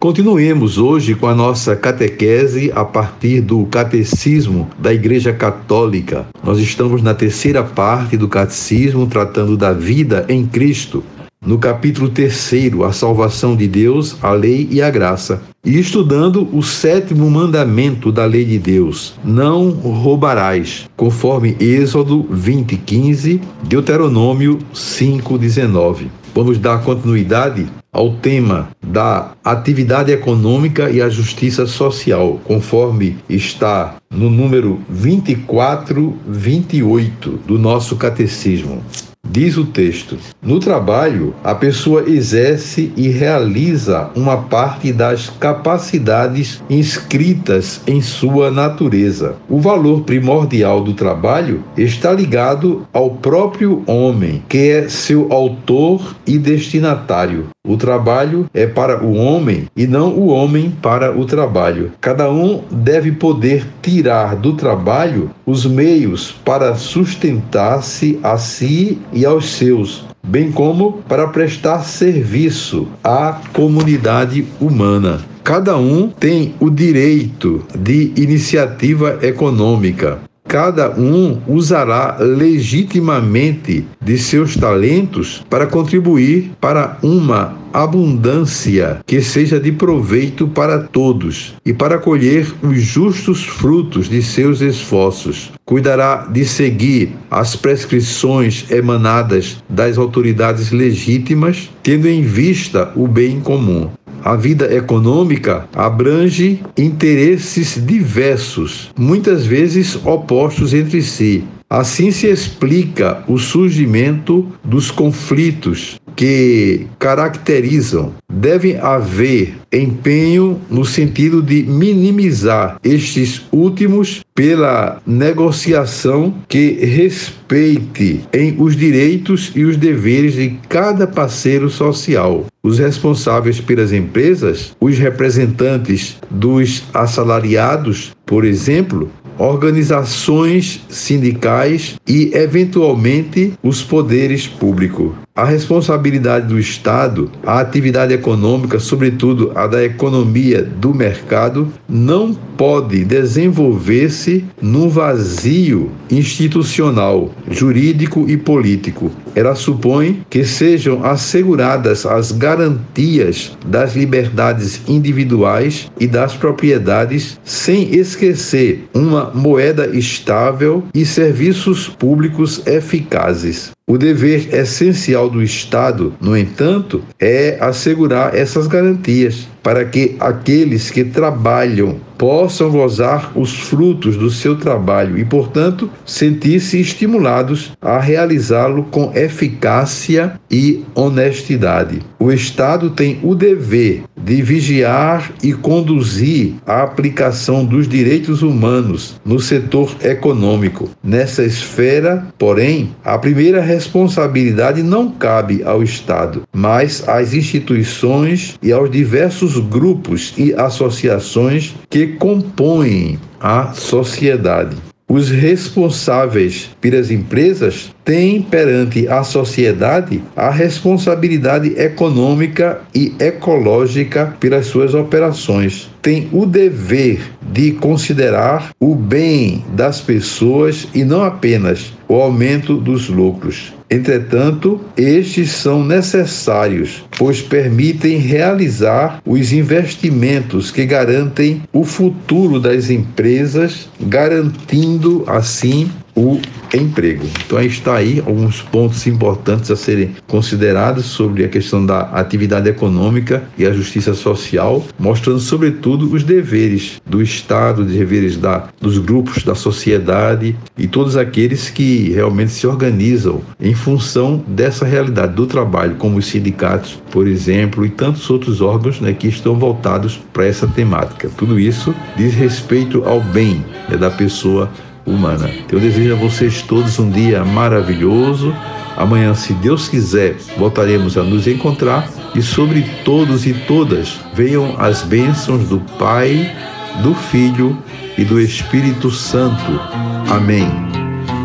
Continuemos hoje com a nossa catequese a partir do Catecismo da Igreja Católica. Nós estamos na terceira parte do Catecismo tratando da vida em Cristo. No capítulo terceiro, a salvação de Deus, a lei e a graça. E estudando o sétimo mandamento da lei de Deus: não roubarás, conforme Êxodo 20, 15, Deuteronômio 5, 19. Vamos dar continuidade ao tema da atividade econômica e a justiça social, conforme está no número 2428 do nosso catecismo. Diz o texto: No trabalho, a pessoa exerce e realiza uma parte das capacidades inscritas em sua natureza. O valor primordial do trabalho está ligado ao próprio homem, que é seu autor e destinatário. O trabalho é para o homem e não o homem para o trabalho. Cada um deve poder tirar do trabalho os meios para sustentar-se a si e aos seus, bem como para prestar serviço à comunidade humana. Cada um tem o direito de iniciativa econômica. Cada um usará legitimamente de seus talentos para contribuir para uma abundância que seja de proveito para todos e para colher os justos frutos de seus esforços. Cuidará de seguir as prescrições emanadas das autoridades legítimas, tendo em vista o bem comum. A vida econômica abrange interesses diversos, muitas vezes opostos entre si. Assim se explica o surgimento dos conflitos que caracterizam. Deve haver empenho no sentido de minimizar estes últimos pela negociação que respeite em os direitos e os deveres de cada parceiro social. Os responsáveis pelas empresas, os representantes dos assalariados, por exemplo, organizações sindicais e, eventualmente, os poderes públicos. A responsabilidade do Estado, a atividade econômica, sobretudo a da economia do mercado, não pode desenvolver-se num vazio institucional, jurídico e político. Ela supõe que sejam asseguradas as garantias das liberdades individuais e das propriedades, sem esquecer uma moeda estável e serviços públicos eficazes. O dever essencial do Estado, no entanto, é assegurar essas garantias para que aqueles que trabalham possam gozar os frutos do seu trabalho e, portanto, sentir-se estimulados a realizá-lo com eficácia e honestidade. O Estado tem o dever de vigiar e conduzir a aplicação dos direitos humanos no setor econômico. Nessa esfera, porém, a primeira responsabilidade não cabe ao Estado, mas às instituições e aos diversos grupos e associações que compõem a sociedade. Os responsáveis pelas empresas têm perante a sociedade a responsabilidade econômica e ecológica pelas suas operações. Tem o dever de considerar o bem das pessoas e não apenas o aumento dos lucros. Entretanto, estes são necessários, pois permitem realizar os investimentos que garantem o futuro das empresas, garantindo assim o emprego. Então está aí alguns pontos importantes a serem considerados sobre a questão da atividade econômica e a justiça social, mostrando sobretudo os deveres do Estado, os deveres da, dos grupos da sociedade e todos aqueles que realmente se organizam em função dessa realidade do trabalho, como os sindicatos, por exemplo, e tantos outros órgãos né, que estão voltados para essa temática. Tudo isso diz respeito ao bem né, da pessoa humana. Eu desejo a vocês todos um dia maravilhoso. Amanhã, se Deus quiser, voltaremos a nos encontrar e sobre todos e todas venham as bênçãos do Pai, do Filho e do Espírito Santo. Amém.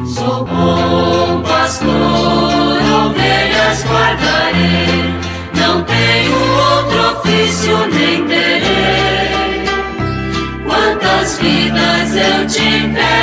Sou bom pastor, ovelhas guardarei, não tenho outro ofício nem terei. Quantas vidas eu tiver